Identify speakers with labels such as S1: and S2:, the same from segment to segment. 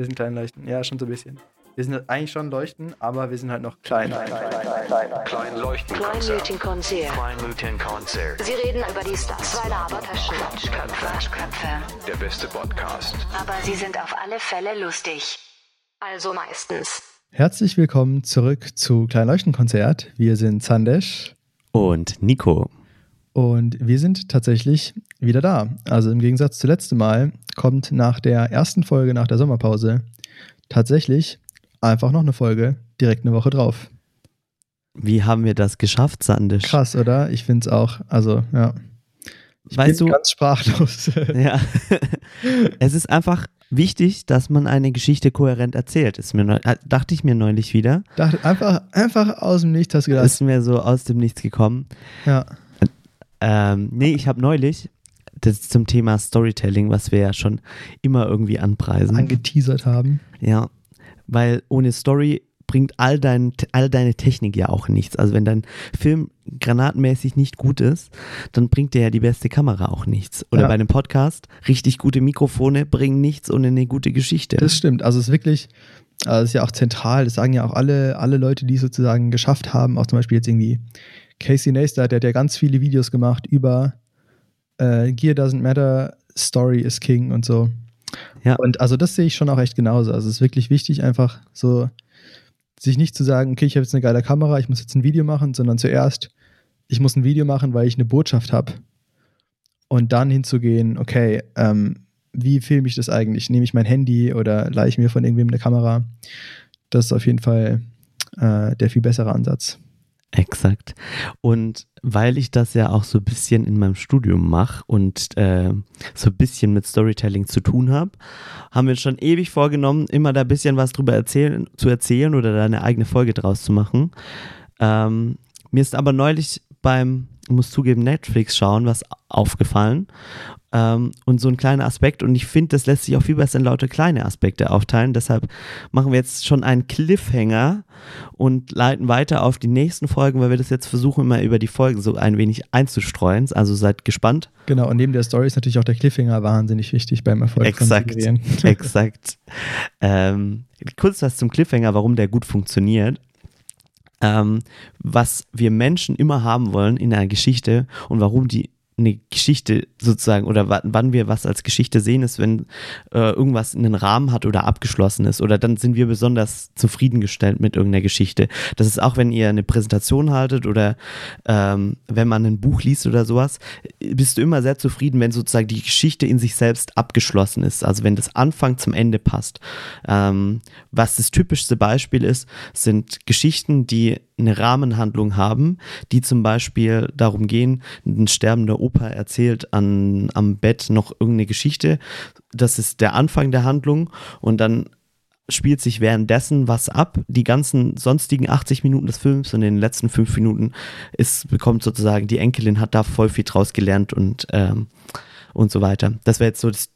S1: Wir sind klein leuchten. Ja, schon so ein bisschen. Wir sind eigentlich schon leuchten, aber wir sind halt noch klein. Klein, klein, klein,
S2: klein, klein leuchten. Kleinleuchtenkonzert. Kleinleuchtenkonzert.
S3: Sie reden über die Stars.
S2: Zwei Labertaschen. Quatschköpfe. Quatschköpfe. Der beste Podcast.
S3: Aber sie sind auf alle Fälle lustig. Also meistens.
S1: Herzlich willkommen zurück zu Klein Leuchtenkonzert. Wir sind Sandesh.
S4: Und Nico.
S1: Und wir sind tatsächlich wieder da. Also im Gegensatz zu letztem Mal kommt nach der ersten Folge nach der Sommerpause tatsächlich einfach noch eine Folge direkt eine Woche drauf.
S4: Wie haben wir das geschafft, Sandisch?
S1: Krass, oder? Ich finde es auch. Also, ja. Ich
S4: weißt
S1: bin
S4: du,
S1: ganz sprachlos.
S4: ja. es ist einfach wichtig, dass man eine Geschichte kohärent erzählt. Ist mir neu, äh, dachte ich mir neulich wieder.
S1: Dachte, einfach, einfach aus dem Nichts hast du gedacht.
S4: Ist mir so aus dem Nichts gekommen.
S1: Ja.
S4: Ähm, nee, ich habe neulich das zum Thema Storytelling, was wir ja schon immer irgendwie anpreisen.
S1: Angeteasert haben.
S4: Ja, weil ohne Story bringt all, dein, all deine Technik ja auch nichts. Also wenn dein Film granatmäßig nicht gut ist, dann bringt dir ja die beste Kamera auch nichts. Oder ja. bei einem Podcast, richtig gute Mikrofone bringen nichts ohne eine gute Geschichte.
S1: Das stimmt. Also es ist wirklich, also es ist ja auch zentral, das sagen ja auch alle, alle Leute, die es sozusagen geschafft haben, auch zum Beispiel jetzt irgendwie Casey Neistat, der hat ja ganz viele Videos gemacht über äh, Gear doesn't matter, Story is king und so. Ja. Und also das sehe ich schon auch echt genauso. Also es ist wirklich wichtig, einfach so sich nicht zu sagen, okay, ich habe jetzt eine geile Kamera, ich muss jetzt ein Video machen, sondern zuerst, ich muss ein Video machen, weil ich eine Botschaft habe. Und dann hinzugehen, okay, ähm, wie filme ich das eigentlich? Nehme ich mein Handy oder leihe ich mir von irgendwem eine Kamera? Das ist auf jeden Fall äh, der viel bessere Ansatz.
S4: Exakt. Und weil ich das ja auch so ein bisschen in meinem Studium mache und äh, so ein bisschen mit Storytelling zu tun habe, haben wir schon ewig vorgenommen, immer da ein bisschen was drüber erzählen, zu erzählen oder da eine eigene Folge draus zu machen. Ähm, mir ist aber neulich beim, muss zugeben, Netflix schauen, was aufgefallen. Ähm, und so ein kleiner Aspekt. Und ich finde, das lässt sich auch viel besser in lauter kleine Aspekte aufteilen. Deshalb machen wir jetzt schon einen Cliffhanger und leiten weiter auf die nächsten Folgen, weil wir das jetzt versuchen, immer über die Folgen so ein wenig einzustreuen. Also seid gespannt.
S1: Genau, und neben der Story ist natürlich auch der Cliffhanger wahnsinnig wichtig beim Erfolg
S4: exakt, von Serien. Exakt. ähm, kurz was zum Cliffhanger, warum der gut funktioniert. Ähm, was wir Menschen immer haben wollen in einer Geschichte und warum die eine Geschichte sozusagen oder wann wir was als Geschichte sehen, ist, wenn äh, irgendwas einen Rahmen hat oder abgeschlossen ist oder dann sind wir besonders zufriedengestellt mit irgendeiner Geschichte. Das ist auch, wenn ihr eine Präsentation haltet oder ähm, wenn man ein Buch liest oder sowas, bist du immer sehr zufrieden, wenn sozusagen die Geschichte in sich selbst abgeschlossen ist. Also wenn das Anfang zum Ende passt. Ähm, was das typischste Beispiel ist, sind Geschichten, die eine Rahmenhandlung haben, die zum Beispiel darum gehen, ein sterbender Opa erzählt an, am Bett noch irgendeine Geschichte. Das ist der Anfang der Handlung und dann spielt sich währenddessen was ab. Die ganzen sonstigen 80 Minuten des Films und in den letzten fünf Minuten ist, bekommt sozusagen die Enkelin hat da voll viel draus gelernt und, ähm, und so weiter. Das wäre jetzt so das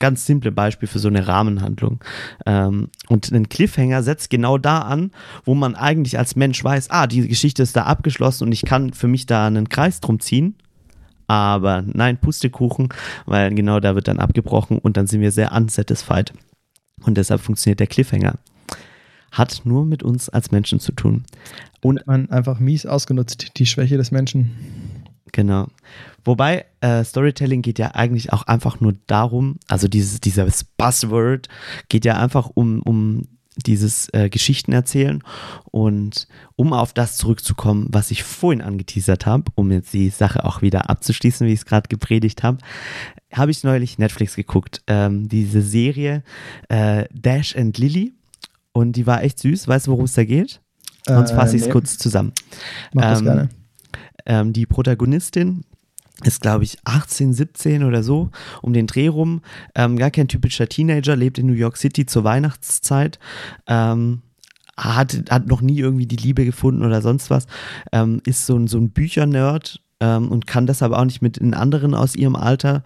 S4: ganz simple Beispiel für so eine Rahmenhandlung. Ähm, und ein Cliffhanger setzt genau da an, wo man eigentlich als Mensch weiß, ah, die Geschichte ist da abgeschlossen und ich kann für mich da einen Kreis drum ziehen. Aber nein, Pustekuchen, weil genau da wird dann abgebrochen und dann sind wir sehr unsatisfied. Und deshalb funktioniert der Cliffhanger. Hat nur mit uns als Menschen zu tun.
S1: Und man einfach mies ausgenutzt, die Schwäche des Menschen.
S4: Genau. Wobei äh, Storytelling geht ja eigentlich auch einfach nur darum, also dieses, dieses Buzzword geht ja einfach um, um dieses äh, Geschichten erzählen und um auf das zurückzukommen, was ich vorhin angeteasert habe, um jetzt die Sache auch wieder abzuschließen, wie ich es gerade gepredigt habe, habe ich neulich Netflix geguckt, ähm, diese Serie äh, Dash and Lily und die war echt süß. Weißt du, worum es da geht? Sonst fasse ich es nee. kurz zusammen.
S1: Mach das ähm, gerne.
S4: Ähm, die Protagonistin ist, glaube ich, 18, 17 oder so, um den Dreh rum. Ähm, gar kein typischer Teenager, lebt in New York City zur Weihnachtszeit. Ähm, hat, hat noch nie irgendwie die Liebe gefunden oder sonst was. Ähm, ist so ein, so ein Büchernerd ähm, und kann deshalb auch nicht mit den anderen aus ihrem Alter.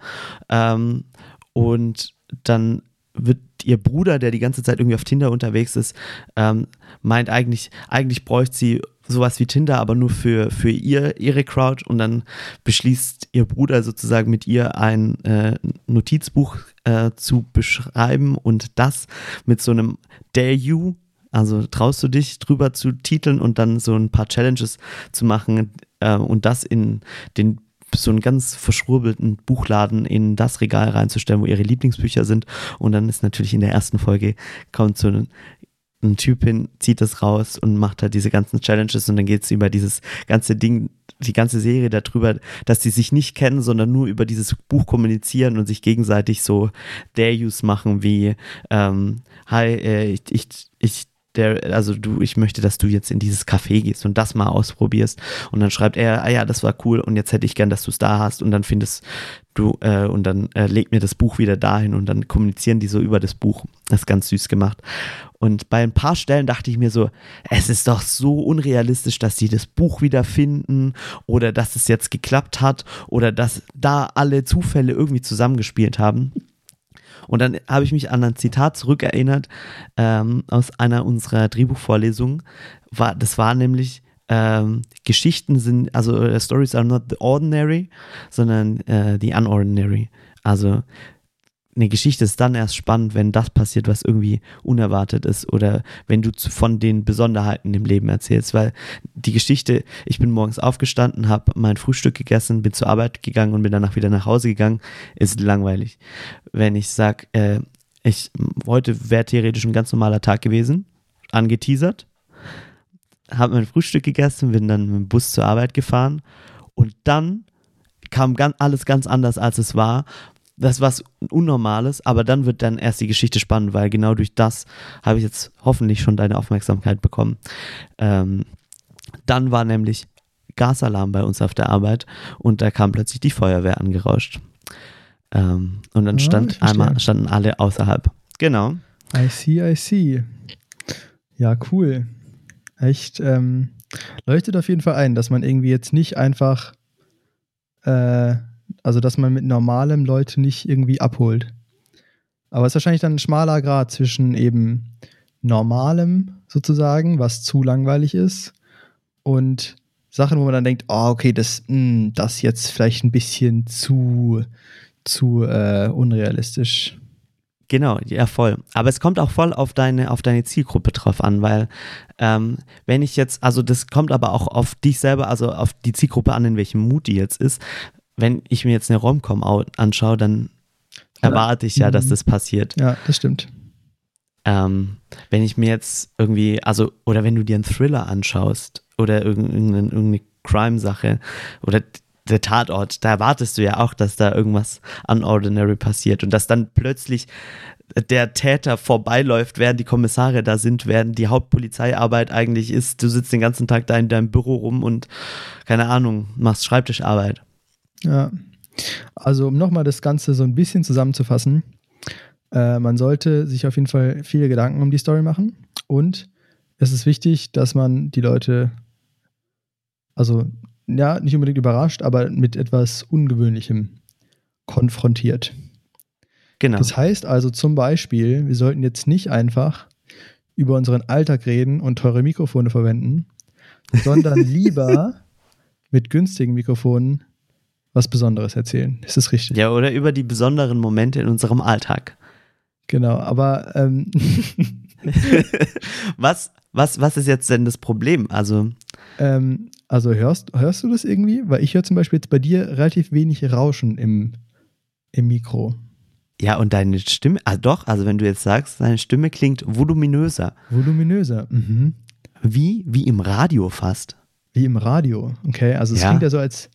S4: Ähm, und dann wird ihr Bruder, der die ganze Zeit irgendwie auf Tinder unterwegs ist, ähm, meint eigentlich, eigentlich bräuchte sie sowas wie Tinder, aber nur für, für ihr, ihre Crowd und dann beschließt ihr Bruder sozusagen mit ihr ein äh, Notizbuch äh, zu beschreiben und das mit so einem Dare You, also traust du dich drüber zu titeln und dann so ein paar Challenges zu machen äh, und das in den so einen ganz verschwurbelten Buchladen in das Regal reinzustellen, wo ihre Lieblingsbücher sind. Und dann ist natürlich in der ersten Folge kommt so ein, Typ hin, zieht das raus und macht halt diese ganzen Challenges und dann geht es über dieses ganze Ding, die ganze Serie darüber, dass sie sich nicht kennen, sondern nur über dieses Buch kommunizieren und sich gegenseitig so Dare-Use machen wie ähm, Hi, äh, ich, ich, ich der, also du, ich möchte, dass du jetzt in dieses Café gehst und das mal ausprobierst. Und dann schreibt er, ah ja, das war cool und jetzt hätte ich gern, dass du es da hast. Und dann findest du, äh, und dann äh, legt mir das Buch wieder dahin und dann kommunizieren die so über das Buch. Das ist ganz süß gemacht. Und bei ein paar Stellen dachte ich mir so, es ist doch so unrealistisch, dass sie das Buch wieder finden oder dass es jetzt geklappt hat oder dass da alle Zufälle irgendwie zusammengespielt haben. Und dann habe ich mich an ein Zitat zurückerinnert ähm, aus einer unserer Drehbuchvorlesungen. War, das war nämlich, ähm, Geschichten sind, also uh, Stories are not the ordinary, sondern uh, the unordinary. Also eine Geschichte ist dann erst spannend, wenn das passiert, was irgendwie unerwartet ist oder wenn du von den Besonderheiten im Leben erzählst, weil die Geschichte, ich bin morgens aufgestanden, habe mein Frühstück gegessen, bin zur Arbeit gegangen und bin danach wieder nach Hause gegangen, ist langweilig. Wenn ich sage, äh, ich, heute wäre theoretisch ein ganz normaler Tag gewesen, angeteasert, habe mein Frühstück gegessen, bin dann mit dem Bus zur Arbeit gefahren und dann kam ganz, alles ganz anders, als es war, das was Unnormales, aber dann wird dann erst die Geschichte spannend, weil genau durch das habe ich jetzt hoffentlich schon deine Aufmerksamkeit bekommen. Ähm, dann war nämlich Gasalarm bei uns auf der Arbeit und da kam plötzlich die Feuerwehr angerauscht. Ähm, und dann stand ja, einmal, standen alle außerhalb. Genau.
S1: I see, I see. Ja, cool. Echt, ähm, leuchtet auf jeden Fall ein, dass man irgendwie jetzt nicht einfach äh, also, dass man mit normalem Leute nicht irgendwie abholt. Aber es ist wahrscheinlich dann ein schmaler Grad zwischen eben normalem sozusagen, was zu langweilig ist, und Sachen, wo man dann denkt, oh, okay, das, mh, hm, das jetzt vielleicht ein bisschen zu, zu äh, unrealistisch.
S4: Genau, ja, voll. Aber es kommt auch voll auf deine, auf deine Zielgruppe drauf an, weil ähm, wenn ich jetzt, also das kommt aber auch auf dich selber, also auf die Zielgruppe an, in welchem Mut die jetzt ist wenn ich mir jetzt eine Romcom anschaue, dann erwarte ich ja, dass mhm. das passiert.
S1: Ja, das stimmt.
S4: Ähm, wenn ich mir jetzt irgendwie, also, oder wenn du dir einen Thriller anschaust oder irgendeine, irgendeine Crime-Sache oder der Tatort, da erwartest du ja auch, dass da irgendwas unordinary passiert und dass dann plötzlich der Täter vorbeiläuft, während die Kommissare da sind, während die Hauptpolizeiarbeit eigentlich ist. Du sitzt den ganzen Tag da in deinem Büro rum und keine Ahnung, machst Schreibtischarbeit.
S1: Ja. Also, um nochmal das Ganze so ein bisschen zusammenzufassen, äh, man sollte sich auf jeden Fall viele Gedanken um die Story machen und es ist wichtig, dass man die Leute, also ja, nicht unbedingt überrascht, aber mit etwas Ungewöhnlichem konfrontiert. Genau. Das heißt also zum Beispiel, wir sollten jetzt nicht einfach über unseren Alltag reden und teure Mikrofone verwenden, sondern lieber mit günstigen Mikrofonen was Besonderes erzählen. Ist das richtig?
S4: Ja, oder über die besonderen Momente in unserem Alltag.
S1: Genau, aber ähm
S4: was, was, was ist jetzt denn das Problem? Also,
S1: ähm, also hörst, hörst du das irgendwie? Weil ich höre zum Beispiel jetzt bei dir relativ wenig Rauschen im, im Mikro.
S4: Ja, und deine Stimme, ah doch, also wenn du jetzt sagst, deine Stimme klingt voluminöser.
S1: Voluminöser, mhm.
S4: Wie? Wie im Radio fast.
S1: Wie im Radio, okay. Also es ja. klingt ja so, als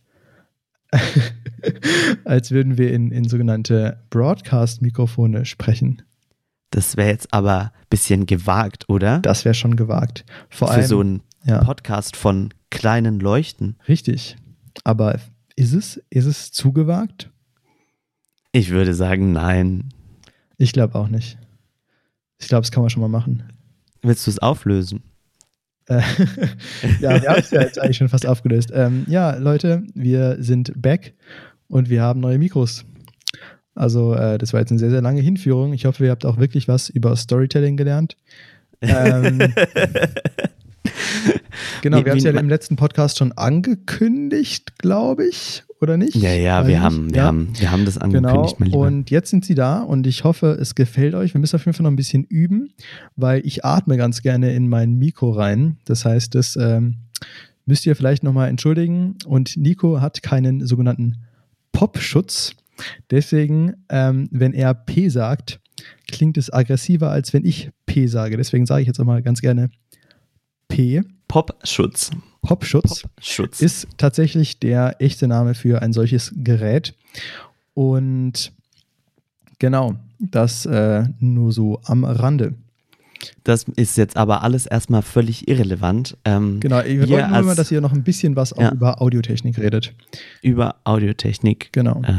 S1: als würden wir in, in sogenannte Broadcast-Mikrofone sprechen.
S4: Das wäre jetzt aber ein bisschen gewagt, oder?
S1: Das wäre schon gewagt. Vor
S4: Für
S1: allem,
S4: so einen ja. Podcast von kleinen Leuchten.
S1: Richtig. Aber ist es, ist es zu gewagt?
S4: Ich würde sagen, nein.
S1: Ich glaube auch nicht. Ich glaube, das kann man schon mal machen.
S4: Willst du es auflösen?
S1: Äh, ja, wir haben es ja jetzt eigentlich schon fast aufgelöst. Ähm, ja, Leute, wir sind back und wir haben neue Mikros. Also, äh, das war jetzt eine sehr, sehr lange Hinführung. Ich hoffe, ihr habt auch wirklich was über Storytelling gelernt. Ähm, Genau, wir haben es ja im letzten Podcast schon angekündigt, glaube ich, oder nicht?
S4: Ja, ja, wir haben, wir
S1: ja.
S4: haben, wir haben das
S1: Genau,
S4: angekündigt, mein Lieber.
S1: und jetzt sind sie da und ich hoffe, es gefällt euch. Wir müssen auf jeden Fall noch ein bisschen üben, weil ich atme ganz gerne in mein Mikro rein. Das heißt, das ähm, müsst ihr vielleicht nochmal entschuldigen. Und Nico hat keinen sogenannten Popschutz. Deswegen, ähm, wenn er P sagt, klingt es aggressiver, als wenn ich P sage. Deswegen sage ich jetzt auch mal ganz gerne P.
S4: Popschutz.
S1: Popschutz
S4: Popschutz.
S1: ist tatsächlich der echte Name für ein solches Gerät. Und genau, das äh, nur so am Rande.
S4: Das ist jetzt aber alles erstmal völlig irrelevant. Ähm,
S1: Genau, wir wollten nur mal,
S4: als-
S1: dass ihr noch ein bisschen was auch
S4: Ja.
S1: über Audiotechnik redet.
S4: Über Audiotechnik.
S1: Genau.
S4: Äh.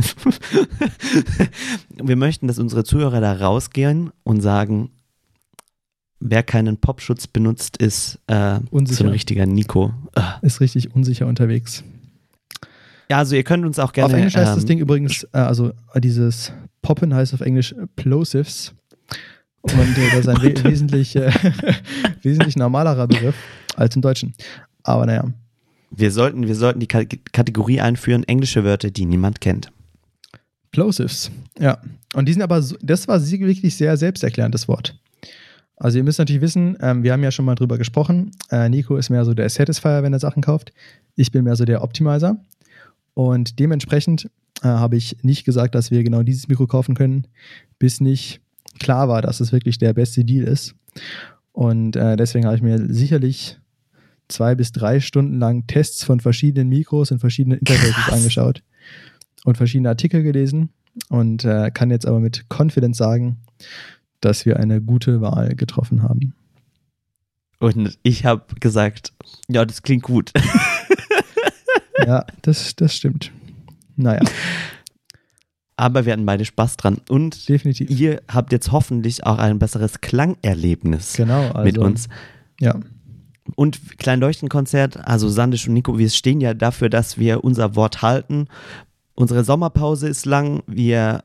S4: Wir möchten, dass unsere Zuhörer da rausgehen und sagen, wer keinen Popschutz benutzt, ist äh, so ein richtiger Nico. Äh.
S1: Ist richtig unsicher unterwegs.
S4: Ja, also ihr könnt uns auch gerne.
S1: auf Englisch heißt das
S4: ähm,
S1: Ding übrigens, äh, also äh, dieses Poppen heißt auf Englisch Plosives. Und äh, das ist ein we wesentlich, äh, wesentlich normalerer Begriff als im Deutschen. Aber naja,
S4: Wir sollten, wir sollten die Ka Kategorie einführen, englische Wörter, die niemand kennt.
S1: Plosives. Ja. Und die sind aber, so, das war wirklich sehr selbsterklärend, das Wort. Also ihr müsst natürlich wissen, ähm, wir haben ja schon mal drüber gesprochen. Äh, Nico ist mehr so der Satisfier, wenn er Sachen kauft. Ich bin mehr so der Optimizer. Und dementsprechend äh, habe ich nicht gesagt, dass wir genau dieses Mikro kaufen können, bis nicht klar war, dass es wirklich der beste Deal ist. Und äh, deswegen habe ich mir sicherlich zwei bis drei Stunden lang Tests von verschiedenen Mikros und verschiedenen Interfaces
S4: Krass.
S1: angeschaut und verschiedene Artikel gelesen und äh, kann jetzt aber mit Confidence sagen, dass wir eine gute Wahl getroffen haben.
S4: Und ich habe gesagt, ja, das klingt gut.
S1: Ja, das, das stimmt. Naja,
S4: Aber wir hatten beide Spaß dran. Und
S1: definitiv.
S4: ihr habt jetzt hoffentlich auch ein besseres Klangerlebnis
S1: Genau, also,
S4: mit uns.
S1: Ja,
S4: Und Kleinleuchtenkonzert, also Sandisch und Nico, wir stehen ja dafür, dass wir unser Wort halten. Unsere Sommerpause ist lang, wir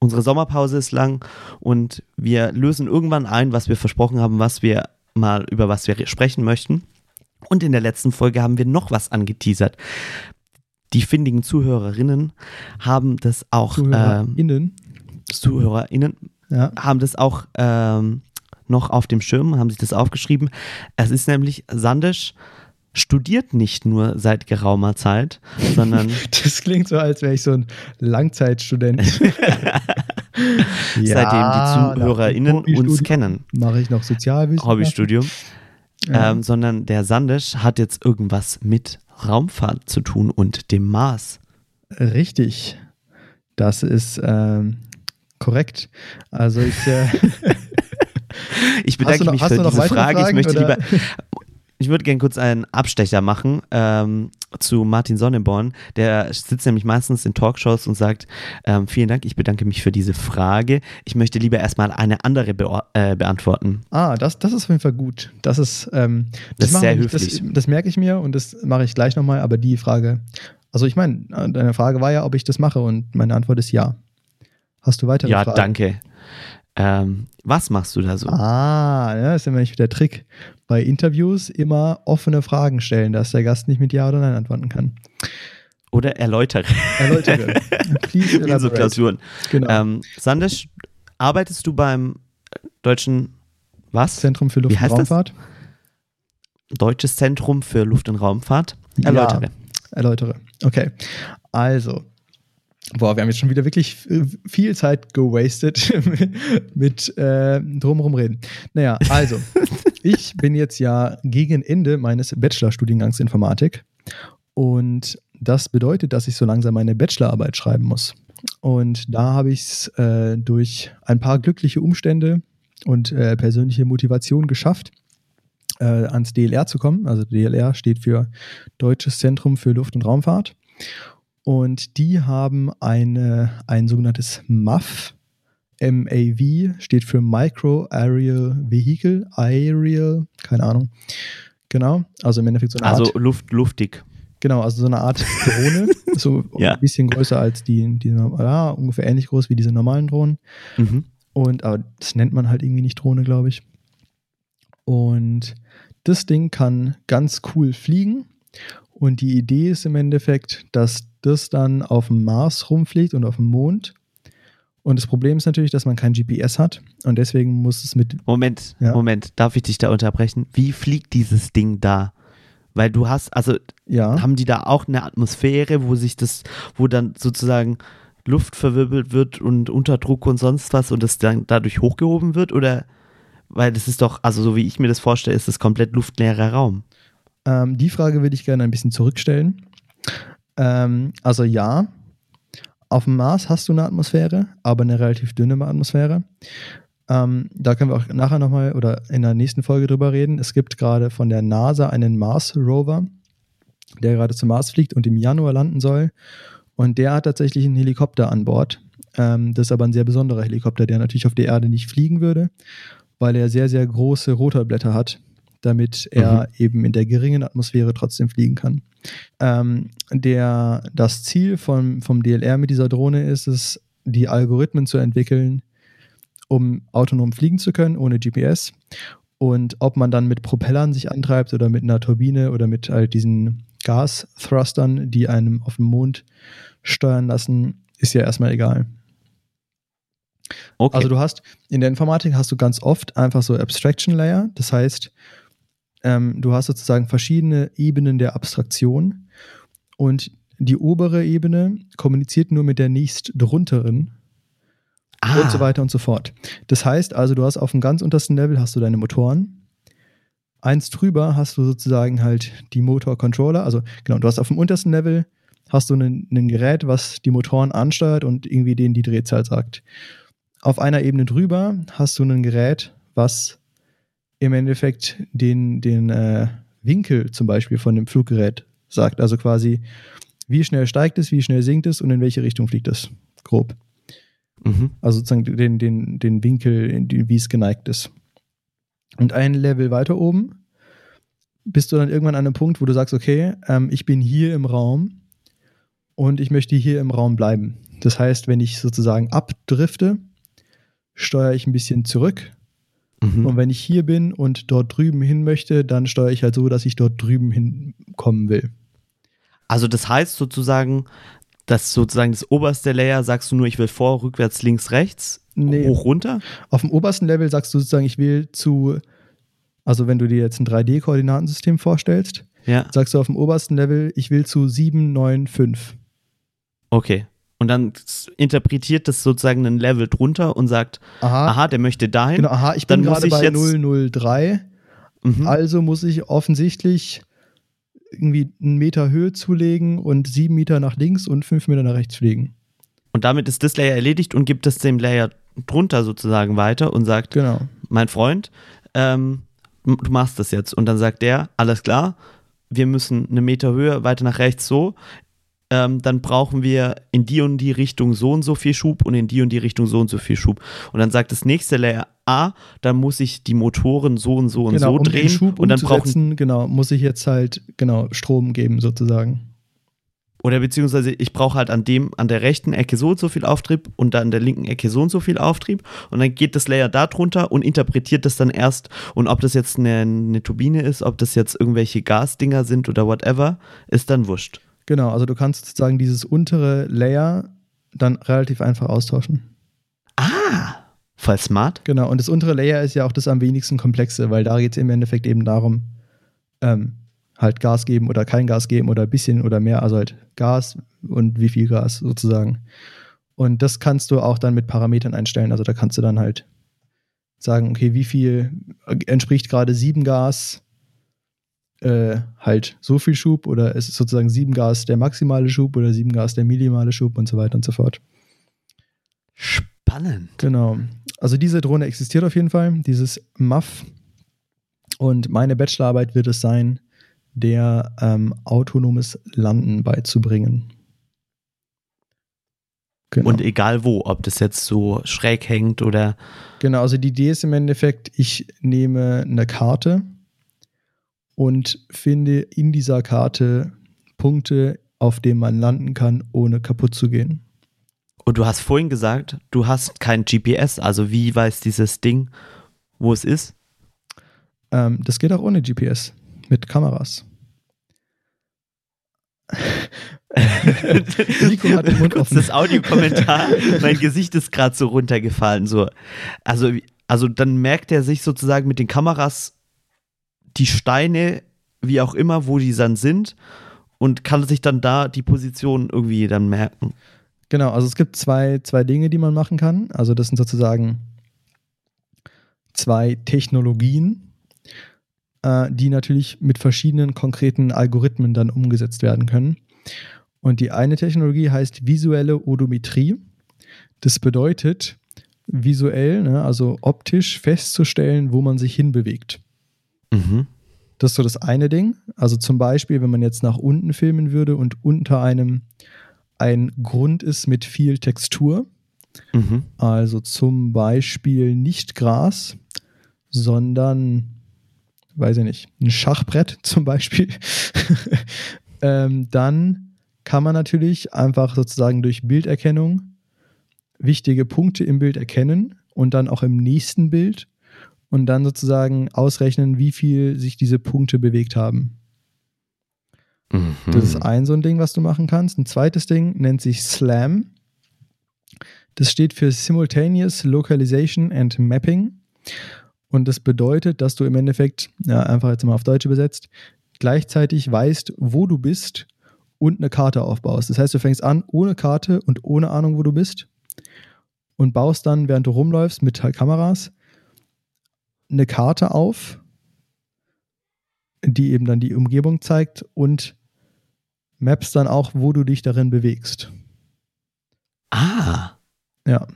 S4: unsere Sommerpause ist lang und wir lösen irgendwann ein, was wir versprochen haben, was wir mal über was wir sprechen möchten. Und in der letzten Folge haben wir noch was angeteasert. Die findigen Zuhörerinnen haben das auch
S1: ZuhörerInnen.
S4: ZuhörerInnen
S1: Ja,
S4: haben das auch ähm, noch auf dem Schirm, haben sich das aufgeschrieben. Es ist nämlich, Sandisch studiert nicht nur seit geraumer Zeit, sondern
S1: das klingt so, als wäre ich so ein Langzeitstudent.
S4: seitdem die ZuhörerInnen uns kennen.
S1: Mache ich noch Sozialwissenschaften.
S4: Hobbystudium.
S1: Ja.
S4: Ähm, sondern der Sandisch hat jetzt irgendwas mit Raumfahrt zu tun und dem Mars.
S1: Richtig. Das ist ähm, korrekt. Also ich. Äh,
S4: Ich bedanke
S1: noch-
S4: mich für diese Frage.
S1: Fragen,
S4: ich möchte
S1: oder?
S4: lieber. Ich würde gerne kurz einen Abstecher machen ähm, zu Martin Sonneborn. Der sitzt nämlich meistens in Talkshows und sagt, ähm, vielen Dank, ich bedanke mich für diese Frage. Ich möchte lieber erstmal eine andere beo- äh, beantworten.
S1: ah, das, das ist auf jeden Fall gut. Das ist, ähm,
S4: Das ist
S1: machen
S4: sehr
S1: nicht.
S4: höflich.
S1: Das, das merke ich mir und das mache ich gleich nochmal. Aber die Frage, also ich meine, deine Frage war ja, ob ich das mache und meine Antwort ist ja. Hast du weitere
S4: Ja,
S1: Fragen?
S4: danke. Ähm, was machst du da so?
S1: Ah, ja, das ist nämlich der Trick. Bei Interviews immer offene Fragen stellen, dass der Gast nicht mit Ja oder Nein antworten kann.
S4: Oder erläutere.
S1: Erläutere. Please
S4: in so. Klausuren.
S1: Genau.
S4: Ähm, Sandisch, arbeitest du beim deutschen, was?
S1: Zentrum für Luft-
S4: Wie
S1: und
S4: heißt das?
S1: Raumfahrt.
S4: Deutsches Zentrum für Luft- und Raumfahrt? Erläutere.
S1: Ja, erläutere. Okay. Also, boah, wir haben jetzt schon wieder wirklich äh, viel Zeit gewastet mit äh, drumherum reden. Naja, also, ich bin jetzt ja gegen Ende meines Bachelorstudiengangs Informatik und das bedeutet, dass ich so langsam meine Bachelorarbeit schreiben muss. Und da habe ich es äh, durch ein paar glückliche Umstände und äh, persönliche Motivation geschafft, äh, ans DLR zu kommen. Also DLR steht für Deutsches Zentrum für Luft- und Raumfahrt. Und die haben eine, ein sogenanntes MAV. MAV steht für Micro Aerial Vehicle. Aerial, keine Ahnung. Genau, also im Endeffekt so eine Art.
S4: Also Luft, luftig.
S1: Genau, also so eine Art Drohne. so
S4: Ja.
S1: ein bisschen größer als die, die ja, ungefähr ähnlich groß wie diese normalen Drohnen.
S4: Mhm.
S1: Und aber das nennt man halt irgendwie nicht Drohne, glaube ich. Und das Ding kann ganz cool fliegen. Und die Idee ist im Endeffekt, dass das dann auf dem Mars rumfliegt und auf dem Mond. Und das Problem ist natürlich, dass man kein GPS hat und deswegen muss es mit.
S4: Moment,
S1: Ja.
S4: Moment, darf ich dich da unterbrechen? Wie fliegt dieses Ding da? Weil du hast, also
S1: Ja,
S4: haben die da auch eine Atmosphäre, wo sich das, wo dann sozusagen Luft verwirbelt wird und Unterdruck und sonst was und das dann dadurch hochgehoben wird? Oder weil das ist doch, also so wie ich mir das vorstelle, ist das komplett luftleerer Raum.
S1: Ähm, die Frage würde ich gerne ein bisschen zurückstellen. Ähm, also ja, auf dem Mars hast du eine Atmosphäre, aber eine relativ dünne Atmosphäre. Ähm, da können wir auch nachher nochmal oder in der nächsten Folge drüber reden. Es gibt gerade von der NASA einen Mars-Rover, der gerade zum Mars fliegt und im Januar landen soll. Und der hat tatsächlich einen Helikopter an Bord. Ähm, das ist aber ein sehr besonderer Helikopter, der natürlich auf der Erde nicht fliegen würde, weil er sehr, sehr große Rotorblätter hat, damit er eben in der geringen Atmosphäre trotzdem fliegen kann. Ähm, der, das Ziel vom, vom DLR mit dieser Drohne ist es, die Algorithmen zu entwickeln, um autonom fliegen zu können, ohne GPS. Und ob man dann mit Propellern sich antreibt oder mit einer Turbine oder mit halt diesen Gas-Thrustern, die einem auf dem Mond steuern lassen, ist ja erstmal egal.
S4: Okay.
S1: Also du hast, in der Informatik hast du ganz oft einfach so Abstraction Layer. Das heißt, ähm, du hast sozusagen verschiedene Ebenen der Abstraktion und die obere Ebene kommuniziert nur mit der nächst drunteren
S4: ah,
S1: und so weiter und so fort. Das heißt also, du hast auf dem ganz untersten Level hast du deine Motoren. Eins drüber hast du sozusagen halt die Motor-Controller. Also genau, du hast auf dem untersten Level hast du ein Gerät, was die Motoren ansteuert und irgendwie denen die Drehzahl sagt. Auf einer Ebene drüber hast du ein Gerät, was im Endeffekt den, den äh, Winkel zum Beispiel von dem Fluggerät sagt. Also quasi, wie schnell steigt es, wie schnell sinkt es und in welche Richtung fliegt es. Grob.
S4: Mhm.
S1: Also sozusagen den, den, den Winkel, wie es geneigt ist. Und ein Level weiter oben bist du dann irgendwann an einem Punkt, wo du sagst, okay, ähm, ich bin hier im Raum und ich möchte hier im Raum bleiben. Das heißt, wenn ich sozusagen abdrifte, steuere ich ein bisschen zurück.
S4: Mhm.
S1: Und wenn ich hier bin und dort drüben hin möchte, dann steuere ich halt so, dass ich dort drüben hinkommen will.
S4: Also das heißt sozusagen, dass sozusagen das oberste Layer sagst du nur, ich will vor, rückwärts, links, rechts,
S1: Nee.
S4: hoch, runter.
S1: Auf dem obersten Level sagst du sozusagen, ich will zu, also wenn du dir jetzt ein 3D-Koordinatensystem vorstellst,
S4: Ja,
S1: sagst du auf dem obersten Level, ich will zu 7, 9, 5.
S4: okay. Und dann interpretiert das sozusagen ein Level drunter und sagt,
S1: Aha,
S4: aha, der möchte dahin.
S1: genau, aha, ich bin gerade bei
S4: jetzt-
S1: 003,
S4: Mhm.
S1: also muss ich offensichtlich irgendwie einen Meter Höhe zulegen und sieben Meter nach links und fünf Meter nach rechts fliegen.
S4: Und damit ist das Layer erledigt und gibt es dem Layer drunter sozusagen weiter und sagt,
S1: Genau.
S4: mein Freund, ähm, du machst das jetzt. Und dann sagt der, alles klar, wir müssen eine Meter Höhe weiter nach rechts so. Ähm, dann brauchen wir in die und die Richtung so und so viel Schub und in die und die Richtung so und so viel Schub. Und dann sagt das nächste Layer A, dann muss ich die Motoren so und so und
S1: genau,
S4: so
S1: um
S4: drehen
S1: den Schub
S4: und dann brauchen
S1: genau, muss ich jetzt halt genau Strom geben sozusagen.
S4: oder beziehungsweise ich brauche halt an dem an der rechten Ecke so und so viel Auftrieb und dann an der linken Ecke so und so viel Auftrieb und dann geht das Layer da drunter und interpretiert das dann erst und ob das jetzt eine, eine Turbine ist, ob das jetzt irgendwelche Gasdinger sind oder whatever, ist dann wurscht.
S1: Genau, also du kannst sozusagen dieses untere Layer dann relativ einfach austauschen.
S4: Ah, voll smart.
S1: Genau, und das untere Layer ist ja auch das am wenigsten komplexe, weil da geht es im Endeffekt eben darum, ähm, halt Gas geben oder kein Gas geben oder ein bisschen oder mehr, also halt Gas und wie viel Gas sozusagen. Und das kannst du auch dann mit Parametern einstellen. Also da kannst du dann halt sagen, okay, wie viel entspricht gerade 7 Gas äh, halt so viel Schub oder ist es sozusagen 7 Gas der maximale Schub oder 7 Gas der minimale Schub und so weiter und so fort.
S4: Spannend.
S1: Genau. Also diese Drohne existiert auf jeden Fall, dieses MAF. Und meine Bachelorarbeit wird es sein, der ähm, autonomes Landen beizubringen. Genau.
S4: Und egal wo, ob das jetzt so schräg hängt oder
S1: genau, also die Idee ist im Endeffekt, ich nehme eine Karte und finde in dieser Karte Punkte, auf denen man landen kann, ohne kaputt zu gehen.
S4: und du hast vorhin gesagt, du hast kein GPS, also wie weiß dieses Ding, wo es ist?
S1: Ähm, das geht auch ohne GPS, mit Kameras.
S4: Nico hat den Mund offen. Das Audiokommentar, mein Gesicht ist gerade so runtergefallen. So. Also, also dann merkt er sich sozusagen mit den Kameras die Steine, wie auch immer, wo die dann sind und kann sich dann da die Position irgendwie dann merken.
S1: Genau, also es gibt zwei, zwei Dinge, die man machen kann. Also das sind sozusagen zwei Technologien, äh, die natürlich mit verschiedenen konkreten Algorithmen dann umgesetzt werden können. Und die eine Technologie heißt visuelle Odometrie. Das bedeutet, visuell, ne, also optisch festzustellen, wo man sich hinbewegt. Mhm. Das ist so das eine Ding. Also zum Beispiel, wenn man jetzt nach unten filmen würde und unter einem ein Grund ist mit viel Textur. Mhm. Also zum Beispiel nicht Gras, sondern, weiß ich nicht, ein Schachbrett zum Beispiel. ähm, dann kann man natürlich einfach sozusagen durch Bilderkennung wichtige Punkte im Bild erkennen und dann auch im nächsten Bild und dann sozusagen ausrechnen, wie viel sich diese Punkte bewegt haben. Mhm. Das ist ein so ein Ding, was du machen kannst. Ein zweites Ding nennt sich SLAM. Das steht für Simultaneous Localization and Mapping. Und das bedeutet, dass du im Endeffekt, ja, einfach jetzt mal auf Deutsch übersetzt, gleichzeitig weißt, wo du bist und eine Karte aufbaust. Das heißt, du fängst an ohne Karte und ohne Ahnung, wo du bist und baust dann, während du rumläufst mit Kameras, eine Karte auf, die eben dann die Umgebung zeigt und maps dann auch, wo du dich darin bewegst.
S4: Ah.
S1: Ja.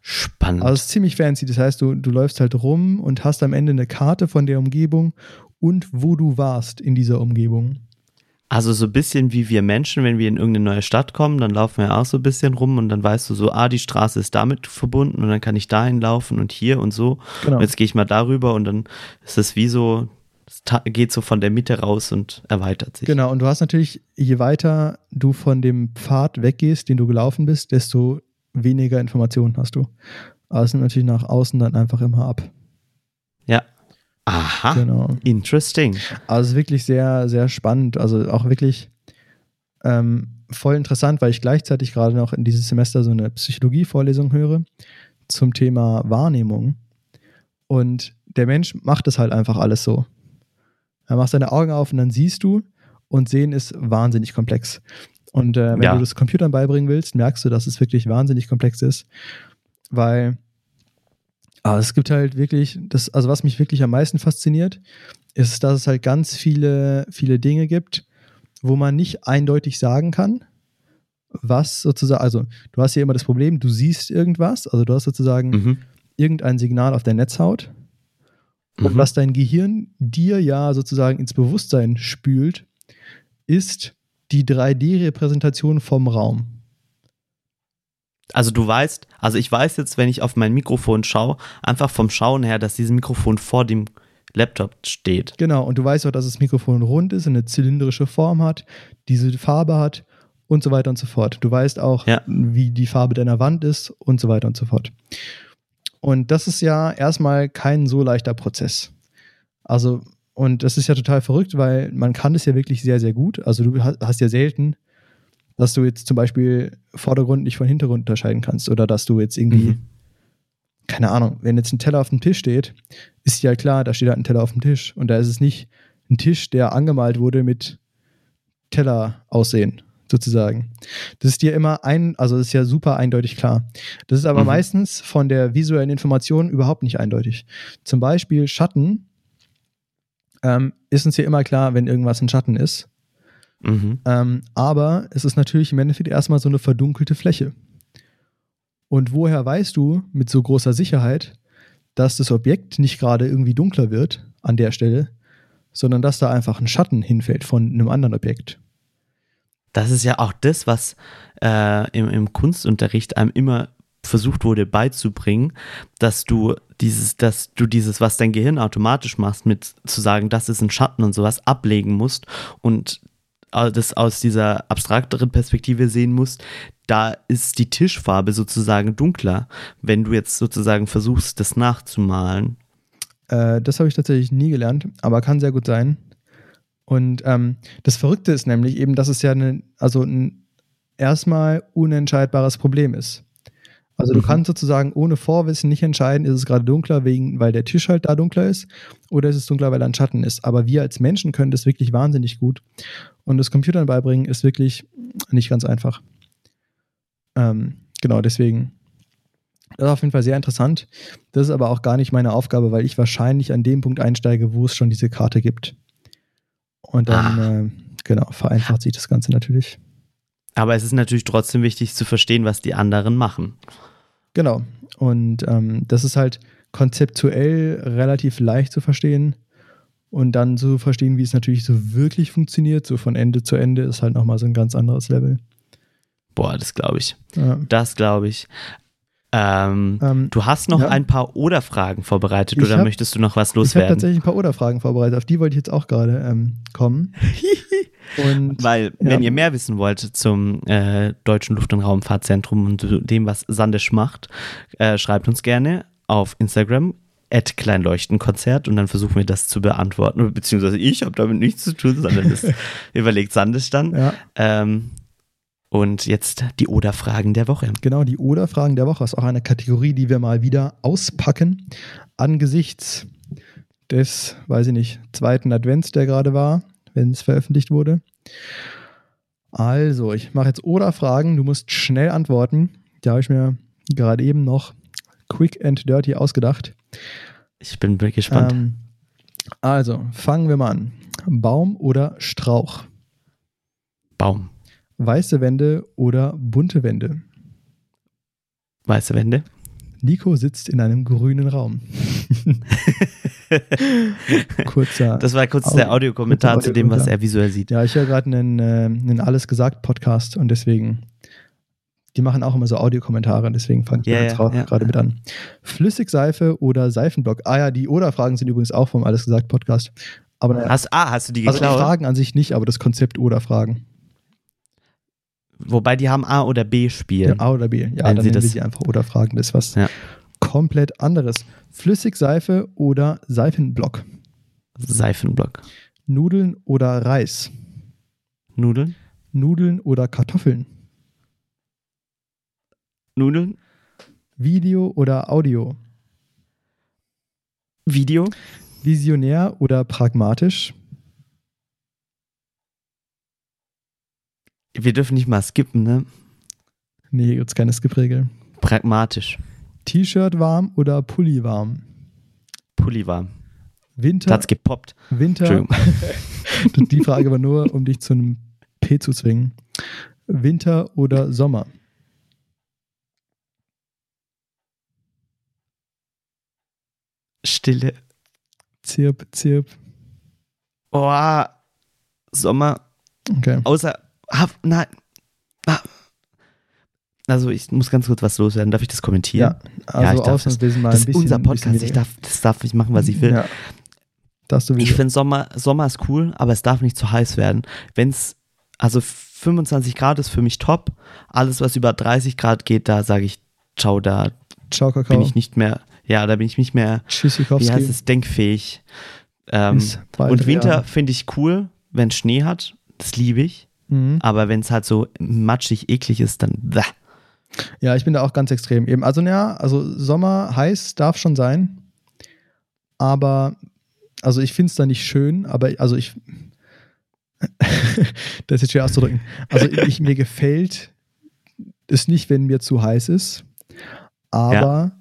S4: Spannend.
S1: Also es ist ziemlich fancy. Das heißt, du, du läufst halt rum und hast am Ende eine Karte von der Umgebung und wo du warst in dieser Umgebung.
S4: Also so ein bisschen wie wir Menschen, wenn wir in irgendeine neue Stadt kommen, dann laufen wir auch so ein bisschen rum und dann weißt du so, ah, die Straße ist damit verbunden und dann kann ich dahin laufen und hier und so. Genau. Und jetzt gehe ich mal darüber und dann ist es wie so, es geht so von der Mitte raus und erweitert sich.
S1: Genau, und du hast natürlich, je weiter du von dem Pfad weggehst, den du gelaufen bist, desto weniger Informationen hast du. Aber es nimmt natürlich nach außen dann einfach immer ab.
S4: Aha. Genau. Interesting.
S1: Also wirklich sehr, sehr spannend. Also auch wirklich ähm, voll interessant, weil ich gleichzeitig gerade noch in dieses Semester so eine Psychologie-Vorlesung höre zum Thema Wahrnehmung. Und der Mensch macht es halt einfach alles so. Er macht seine Augen auf und dann siehst du und sehen ist wahnsinnig komplex. Und äh, wenn ja. du das Computern beibringen willst, merkst du, dass es wirklich wahnsinnig komplex ist, weil ah, es gibt halt wirklich, das, also was mich wirklich am meisten fasziniert, ist, dass es halt ganz viele, viele Dinge gibt, wo man nicht eindeutig sagen kann, was sozusagen, also du hast hier immer das Problem, du siehst irgendwas, also du hast sozusagen mhm. irgendein Signal auf der Netzhaut und mhm. was dein Gehirn dir ja sozusagen ins Bewusstsein spült, ist die 3D-Repräsentation vom Raum.
S4: Also du weißt, also ich weiß jetzt, wenn ich auf mein Mikrofon schaue, einfach vom Schauen her, dass dieses Mikrofon vor dem Laptop steht.
S1: Genau, und du weißt auch, dass das Mikrofon rund ist, eine zylindrische Form hat, diese Farbe hat und so weiter und so fort. Du weißt auch, ja. wie die Farbe deiner Wand ist und so weiter und so fort. Und das ist ja erstmal kein so leichter Prozess. Also, und das ist ja total verrückt, weil man kann das ja wirklich sehr, sehr gut. Also du hast ja selten, dass du jetzt zum Beispiel Vordergrund nicht von Hintergrund unterscheiden kannst oder dass du jetzt irgendwie, mhm. keine Ahnung, wenn jetzt ein Teller auf dem Tisch steht, ist ja klar, da steht halt ein Teller auf dem Tisch und da ist es nicht ein Tisch, der angemalt wurde mit Teller aussehen, sozusagen. Das ist dir immer ein, also das ist ja super eindeutig klar. Das ist aber mhm. meistens von der visuellen Information überhaupt nicht eindeutig. Zum Beispiel Schatten ähm, ist uns ja immer klar, wenn irgendwas ein Schatten ist. Mhm. Ähm, aber es ist natürlich im Endeffekt erstmal so eine verdunkelte Fläche. Und woher weißt du mit so großer Sicherheit, dass das Objekt nicht gerade irgendwie dunkler wird an der Stelle, sondern dass da einfach ein Schatten hinfällt von einem anderen Objekt?
S4: das ist ja auch das, was äh, im, im Kunstunterricht einem immer versucht wurde beizubringen, dass du dieses, dass du dieses, was dein Gehirn automatisch machst, mit zu sagen, das ist ein Schatten und sowas, ablegen musst und das aus dieser abstrakteren Perspektive sehen musst, da ist die Tischfarbe sozusagen dunkler, wenn du jetzt sozusagen versuchst, das nachzumalen.
S1: Äh, das habe ich tatsächlich nie gelernt, aber kann sehr gut sein. Und ähm, das Verrückte ist nämlich eben, dass es ja eine, also ein erstmal unentscheidbares Problem ist. Also du
S4: Mhm.
S1: kannst sozusagen ohne Vorwissen nicht entscheiden, ist es gerade dunkler, wegen, weil der Tisch halt da dunkler ist, oder ist es dunkler, weil da ein Schatten ist. Aber wir als Menschen können das wirklich wahnsinnig gut. Und das Computern beibringen ist wirklich nicht ganz einfach. Ähm, genau, deswegen. Das ist auf jeden Fall sehr interessant. Das ist aber auch gar nicht meine Aufgabe, weil ich wahrscheinlich an dem Punkt einsteige, wo es schon diese Karte gibt. Und dann, äh, genau, vereinfacht sich das Ganze natürlich.
S4: Aber es ist natürlich trotzdem wichtig zu verstehen, was die anderen machen.
S1: Genau. Und ähm, das ist halt konzeptuell relativ leicht zu verstehen. Und dann zu verstehen, wie es natürlich so wirklich funktioniert, so von Ende zu Ende, ist halt nochmal so ein ganz anderes Level.
S4: Boah, das glaube ich.
S1: Ja.
S4: Das glaube ich. Ähm,
S1: Ähm,
S4: du hast noch
S1: ja.
S4: ein paar Oder-Fragen vorbereitet oder
S1: hab-
S4: möchtest du noch was
S1: ich habe
S4: loswerden?
S1: tatsächlich ein paar Oder-Fragen vorbereitet, auf die wollte ich jetzt auch gerade ähm, kommen. Und
S4: Weil,
S1: Ja.
S4: wenn ihr mehr wissen wollt zum äh, Deutschen Luft- und Raumfahrtzentrum und dem, was Sandisch macht, äh, schreibt uns gerne auf Instagram at Kleinleuchtenkonzert und dann versuchen wir das zu beantworten. Beziehungsweise ich habe damit nichts zu tun, sondern das überlegt Sandisch dann.
S1: ja,
S4: Ähm, und jetzt die Oder-Fragen der Woche.
S1: genau, die Oder-Fragen der Woche ist auch eine Kategorie, die wir mal wieder auspacken. Angesichts des, weiß ich nicht, zweiten Advents, der gerade war, wenn es veröffentlicht wurde. Also, ich mache jetzt Oder-Fragen. Du musst schnell antworten. Da habe ich mir gerade eben noch quick and dirty ausgedacht.
S4: Ich bin gespannt.
S1: Ähm, also, fangen wir mal an. Baum oder Strauch?
S4: Baum.
S1: Weiße Wände oder bunte Wände?
S4: Weiße Wände.
S1: Nico sitzt in einem grünen Raum. Kurzer.
S4: Das war kurz
S1: Audio-
S4: der Audiokommentar
S1: kurzer
S4: zu dem, was er visuell sieht.
S1: ja, ich höre gerade einen, äh, einen Alles gesagt Podcast und deswegen, die machen auch immer so Audiokommentare, deswegen fange ich
S4: Ja,
S1: da jetzt
S4: ja,
S1: ra-
S4: ja.
S1: gerade mit an. Flüssigseife oder Seifenblock? Ah ja, die Oder-Fragen sind übrigens auch vom Alles gesagt Podcast. Aber naja,
S4: Hast, ah, hast du die
S1: also die
S4: geklaut?
S1: Fragen an sich nicht, aber das Konzept Oder-Fragen.
S4: Wobei die haben A oder B
S1: Ja,
S4: spielen.
S1: A oder B. Ja,
S4: Wenn
S1: dann
S4: Sie das-
S1: sie einfach oder fragen. Das ist was
S4: Ja.
S1: Komplett anderes. Flüssigseife oder Seifenblock?
S4: Seifenblock.
S1: Nudeln oder Reis?
S4: Nudeln?
S1: Nudeln oder Kartoffeln?
S4: Nudeln?
S1: Video oder Audio?
S4: Video?
S1: Visionär oder pragmatisch?
S4: Wir dürfen nicht mal skippen, ne?
S1: Nee, hier gibt es keine Skip-Regel.
S4: Pragmatisch.
S1: T-Shirt warm oder Pulli warm?
S4: Pulli warm.
S1: Winter,
S4: hat's gepoppt.
S1: Winter. Die Frage war nur, um dich zu einem P zu zwingen. Winter oder Sommer?
S4: Stille.
S1: Zirp, zirp.
S4: Oh, Sommer.
S1: Okay.
S4: Außer. Haf, nein. Ah. Also, ich muss ganz kurz was loswerden. Darf ich das kommentieren?
S1: Ja, also
S4: ich darf
S1: ausnahmsweise mal
S4: das
S1: ein
S4: ist
S1: bisschen.
S4: unser
S1: ein
S4: Podcast.
S1: bisschen
S4: Ich darf, das darf ich machen, was ich will.
S1: Ja. Das
S4: Ich
S1: sowieso.
S4: finde Sommer, Sommer ist cool, aber es darf nicht zu heiß werden. Wenn es, also 25 Grad ist für mich top. Alles, was über 30 Grad geht, da sage ich, ciao, da
S1: Ciao, Kakao.
S4: bin ich nicht mehr, ja, da bin ich nicht mehr, wie heißt es, denkfähig. Ähm,
S1: Ist
S4: und Winter finde ich cool, wenn Schnee hat. Das liebe ich.
S1: Mhm.
S4: Aber wenn es halt so matschig, eklig ist, dann. Bäh.
S1: Ja, ich bin da auch ganz extrem. Eben, also, ja, also Sommer heiß darf schon sein. Aber, also ich finde es da nicht schön, aber also ich. das ist jetzt schwer auszudrücken. Also ich, mir gefällt es nicht, wenn mir zu heiß ist. Aber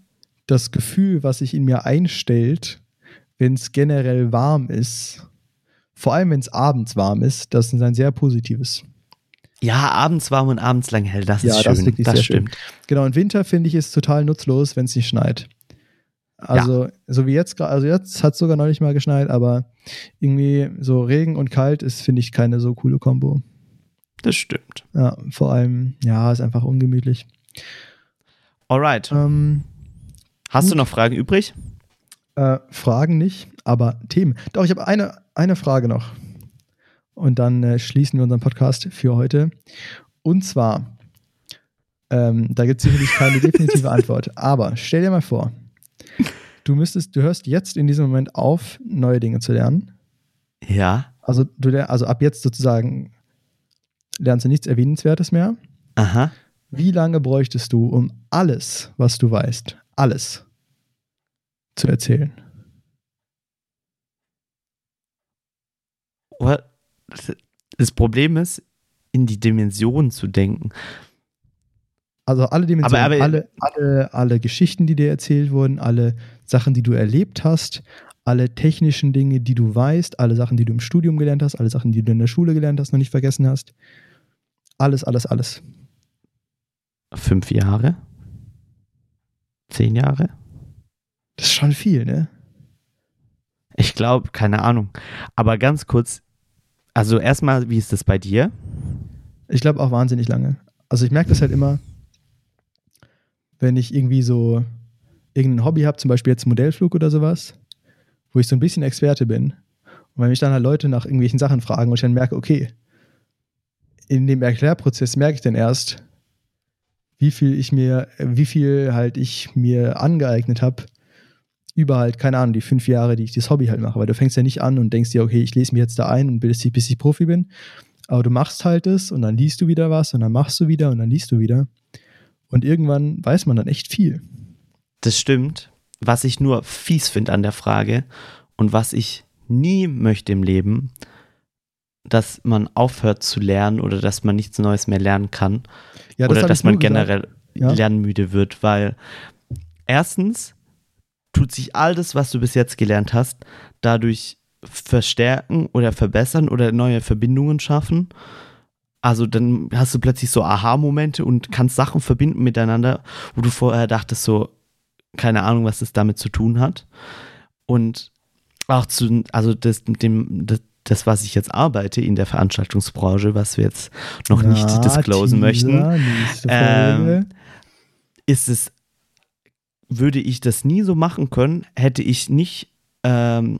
S1: das Gefühl, was sich in mir einstellt, wenn es generell warm ist, vor allem wenn es abends warm ist, das ist ein sehr positives.
S4: Ja, abends warm und abends lang hell, das
S1: Ja,
S4: ist schön.
S1: das ist wirklich sehr schön.
S4: stimmt.
S1: Genau, und Winter finde ich ist total nutzlos, wenn es nicht schneit. Also, so wie jetzt gerade, also jetzt hat es sogar neulich mal geschneit, aber irgendwie so Regen und kalt ist, finde ich, keine so coole Kombo.
S4: Das stimmt.
S1: Ja, vor allem, ja, ist einfach ungemütlich.
S4: Alright.
S1: Ähm,
S4: Hast du
S1: gut.
S4: noch Fragen übrig?
S1: äh, Fragen nicht, aber Themen. Doch, ich habe eine, eine Frage noch. Und dann äh, schließen wir unseren Podcast für heute. Und zwar, ähm, da gibt es sicherlich keine definitive Antwort, aber stell dir mal vor, du müsstest, du hörst jetzt in diesem Moment auf, neue Dinge zu lernen.
S4: Ja.
S1: Also, du, also ab jetzt sozusagen lernst du nichts Erwähnenswertes mehr.
S4: Aha.
S1: Wie lange bräuchtest du, um alles, was du weißt, alles zu erzählen?
S4: What? Das Problem ist, in die Dimensionen zu denken.
S1: Also alle Dimensionen,
S4: Aber- aber-
S1: alle, alle, alle Geschichten, die dir erzählt wurden, alle Sachen, die du erlebt hast, alle technischen Dinge, die du weißt, alle Sachen, die du im Studium gelernt hast, alle Sachen, die du in der Schule gelernt hast, noch nicht vergessen hast. Alles, alles, alles.
S4: Fünf Jahre? Zehn Jahre?
S1: Das ist schon viel, ne?
S4: Ich glaube, keine Ahnung. Aber ganz kurz, also erstmal, wie ist das bei dir?
S1: Ich glaube auch wahnsinnig lange. Also ich merke das halt immer, wenn ich irgendwie so irgendein Hobby habe, zum Beispiel jetzt Modellflug oder sowas, wo ich so ein bisschen Experte bin. Und wenn mich dann halt Leute nach irgendwelchen Sachen fragen und ich dann merke, okay, in dem Erklärprozess merke ich dann erst, wie viel ich mir, wie viel halt ich mir angeeignet habe, über halt, keine Ahnung, die fünf Jahre, die ich das Hobby halt mache. Weil du fängst ja nicht an und denkst dir, okay, ich lese mich jetzt da ein und bildest dich, bis ich Profi bin. Aber du machst halt es und dann liest du wieder was und dann machst du wieder und dann liest du wieder. Und irgendwann weiß man dann echt viel.
S4: Das stimmt. Was ich nur fies finde an der Frage und was ich nie möchte im Leben, dass man aufhört zu lernen oder dass man nichts Neues mehr lernen kann
S1: Ja,
S4: oder
S1: hab
S4: dass man generell
S1: Ja.
S4: lernmüde wird, weil erstens tut sich all das, was du bis jetzt gelernt hast, dadurch verstärken oder verbessern oder neue Verbindungen schaffen. Also dann hast du plötzlich so Aha-Momente und kannst Sachen verbinden miteinander, wo du vorher dachtest so, keine Ahnung, was das damit zu tun hat. Und auch zu, also das mit dem, das, das, was ich jetzt arbeite in der Veranstaltungsbranche, was wir jetzt noch nicht
S1: Ja,
S4: disclosen möchten, Ähm, ist es, würde ich das nie so machen können, hätte ich nicht ähm,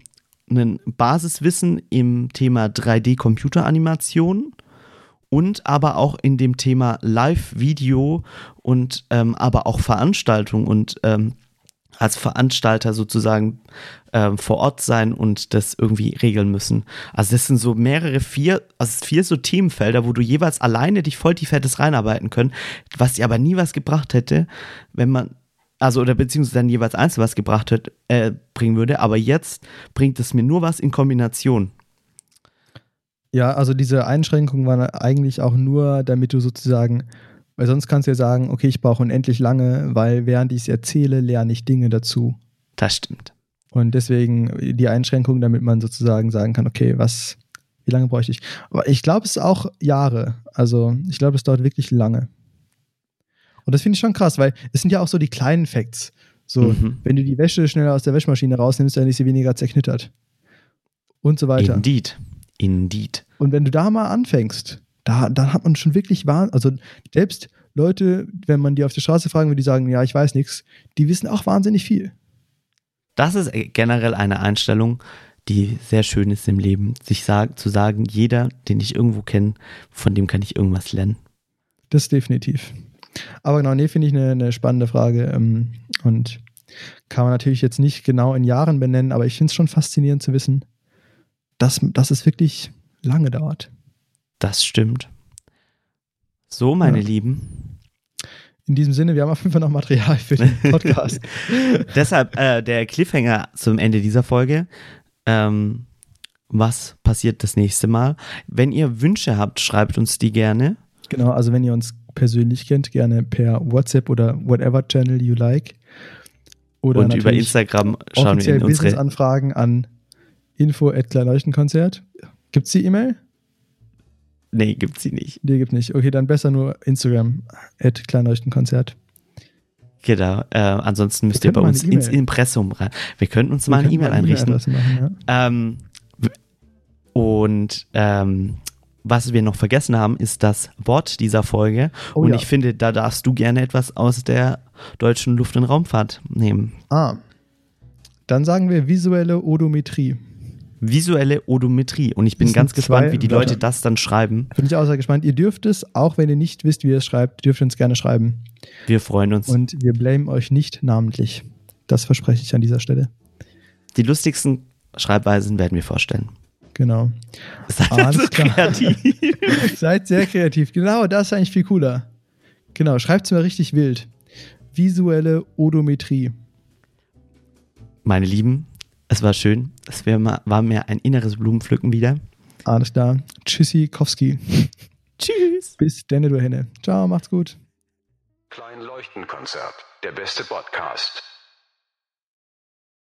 S4: ein Basiswissen im Thema 3D-Computeranimation und aber auch in dem Thema Live-Video und ähm, aber auch Veranstaltung und ähm, als Veranstalter sozusagen ähm, vor Ort sein und das irgendwie regeln müssen. Also das sind so mehrere, vier, also vier so Themenfelder, wo du jeweils alleine dich voll tief hättest reinarbeiten können, was dir aber nie was gebracht hätte, wenn man, also oder beziehungsweise dann jeweils einzeln was gebracht hätte, äh, bringen würde, aber jetzt bringt es mir nur was in Kombination.
S1: Ja, also diese Einschränkungen waren eigentlich auch nur, damit du sozusagen, weil sonst kannst du ja sagen, okay, ich brauche unendlich lange, weil während ich es erzähle, lerne ich Dinge dazu.
S4: Das stimmt.
S1: Und deswegen die Einschränkung, damit man sozusagen sagen kann, okay, was, wie lange bräuchte ich? Aber ich glaube, es ist auch Jahre. Also ich glaube, es dauert wirklich lange. Und das finde ich schon krass, weil es sind ja auch so die kleinen Facts. So,
S4: Mhm.
S1: wenn du die Wäsche schneller aus der Wäschmaschine rausnimmst, dann ist sie weniger zerknittert. Und so weiter.
S4: Indeed. Indeed.
S1: Und wenn du da mal anfängst, da, dann hat man schon wirklich wahr, also selbst Leute, wenn man die auf der Straße fragen würde, die sagen, ja, ich weiß nichts, die wissen auch wahnsinnig viel.
S4: Das ist generell eine Einstellung, die sehr schön ist im Leben. Sich sag, zu sagen, jeder, den ich irgendwo kenne, von dem kann ich irgendwas lernen.
S1: Das definitiv. Aber genau, nee, finde ich eine, eine spannende Frage. ähm, Und kann man natürlich jetzt nicht genau in Jahren benennen, aber ich finde es schon faszinierend zu wissen, dass, dass es wirklich lange dauert.
S4: Das stimmt. So, meine
S1: Ja.
S4: Lieben.
S1: In diesem Sinne, wir haben auf jeden Fall noch Material für den Podcast.
S4: Deshalb äh, der Cliffhanger zum Ende dieser Folge. Ähm, was passiert das nächste Mal? Wenn ihr Wünsche habt, schreibt uns die gerne.
S1: genau, also wenn ihr uns persönlich kennt, gerne per WhatsApp oder whatever Channel you like. Oder
S4: und über Instagram schauen wir in unsere.
S1: Business-Anfragen an info at Kleinleuchtenkonzert. Gibt's die E-Mail?
S4: Nee, gibt's sie nicht.
S1: Die gibt nicht. Okay, dann besser nur Instagram at Kleinleuchtenkonzert.
S4: Genau. Äh, ansonsten müsst ihr bei uns
S1: eine
S4: ins. Impressum rein. Wir könnten uns
S1: Wir
S4: mal eine E-Mail einrichten.
S1: E-Mail-Adresse Machen, ja.
S4: Ähm, und ähm, was wir noch vergessen haben, ist das Wort dieser Folge.
S1: Oh
S4: und
S1: ja.
S4: ich finde, da darfst du gerne etwas aus der deutschen Luft- und Raumfahrt nehmen.
S1: Ah. Dann sagen wir visuelle Odometrie.
S4: Visuelle Odometrie. Und ich bin ganz gespannt, wie die
S1: Wörter.
S4: Leute das dann schreiben.
S1: Bin ich auch sehr gespannt. Ihr dürft es, auch wenn ihr nicht wisst, wie ihr es schreibt, dürft ihr uns gerne schreiben.
S4: Wir freuen uns.
S1: Und wir blamen euch nicht namentlich. Das verspreche ich an dieser Stelle.
S4: Die lustigsten Schreibweisen werden wir vorstellen.
S1: Genau.
S4: Seid Alles so kreativ.
S1: Seid sehr kreativ. Genau, das ist eigentlich viel cooler. Genau, schreibt es mir richtig wild. Visuelle Odometrie.
S4: Meine Lieben, es war schön. Es war mir ein inneres Blumenpflücken wieder.
S1: Alles klar. Tschüssi, Kowski.
S4: Tschüss.
S1: Bis denne, du Henne. Ciao, macht's gut.
S2: Klein Leuchtenkonzert, der beste Podcast.